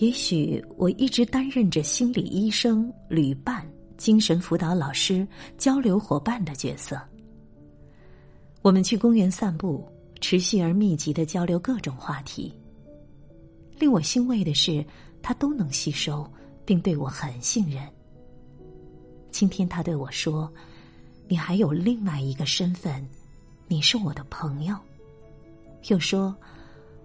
也许我一直担任着心理医生、旅伴、精神辅导老师、交流伙伴的角色。我们去公园散步，持续而密集的交流各种话题。令我欣慰的是，他都能吸收，并对我很信任。今天他对我说：“你还有另外一个身份，你是我的朋友。”又说。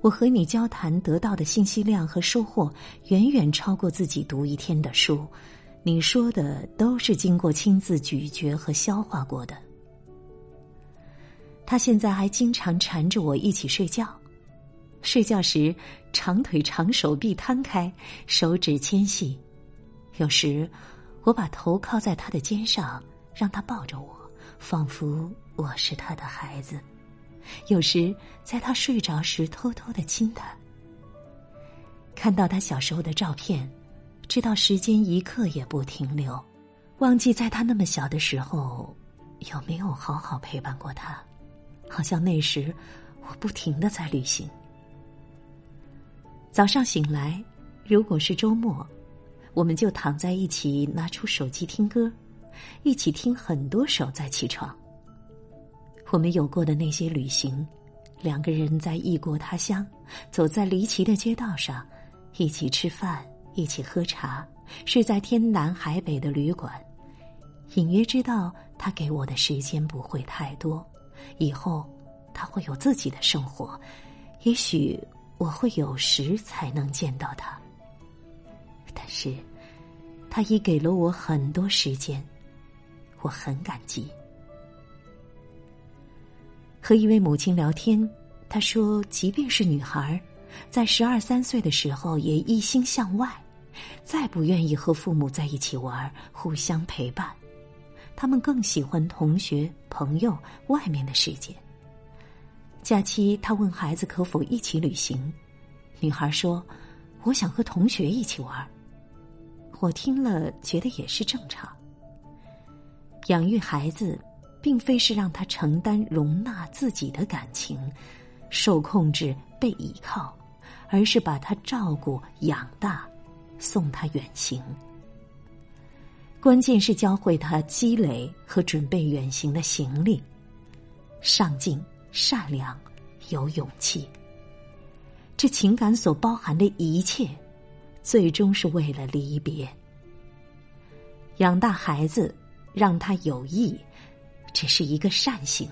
我和你交谈得到的信息量和收获，远远超过自己读一天的书。你说的都是经过亲自咀嚼和消化过的。他现在还经常缠着我一起睡觉，睡觉时长腿长手臂摊开，手指纤细。有时我把头靠在他的肩上，让他抱着我，仿佛我是他的孩子。有时在他睡着时，偷偷的亲他。看到他小时候的照片，知道时间一刻也不停留，忘记在他那么小的时候有没有好好陪伴过他。好像那时我不停的在旅行。早上醒来，如果是周末，我们就躺在一起，拿出手机听歌，一起听很多首再起床。我们有过的那些旅行，两个人在异国他乡，走在离奇的街道上，一起吃饭，一起喝茶，睡在天南海北的旅馆，隐约知道他给我的时间不会太多，以后他会有自己的生活，也许我会有时才能见到他，但是他已给了我很多时间，我很感激。和一位母亲聊天，她说：“即便是女孩，在十二三岁的时候，也一心向外，再不愿意和父母在一起玩，互相陪伴。他们更喜欢同学、朋友、外面的世界。假期，他问孩子可否一起旅行，女孩说：‘我想和同学一起玩。’我听了，觉得也是正常。养育孩子。”并非是让他承担容纳自己的感情，受控制被依靠，而是把他照顾养大，送他远行。关键是教会他积累和准备远行的行李，上进、善良、有勇气。这情感所包含的一切，最终是为了离别。养大孩子，让他有意。只是一个善行。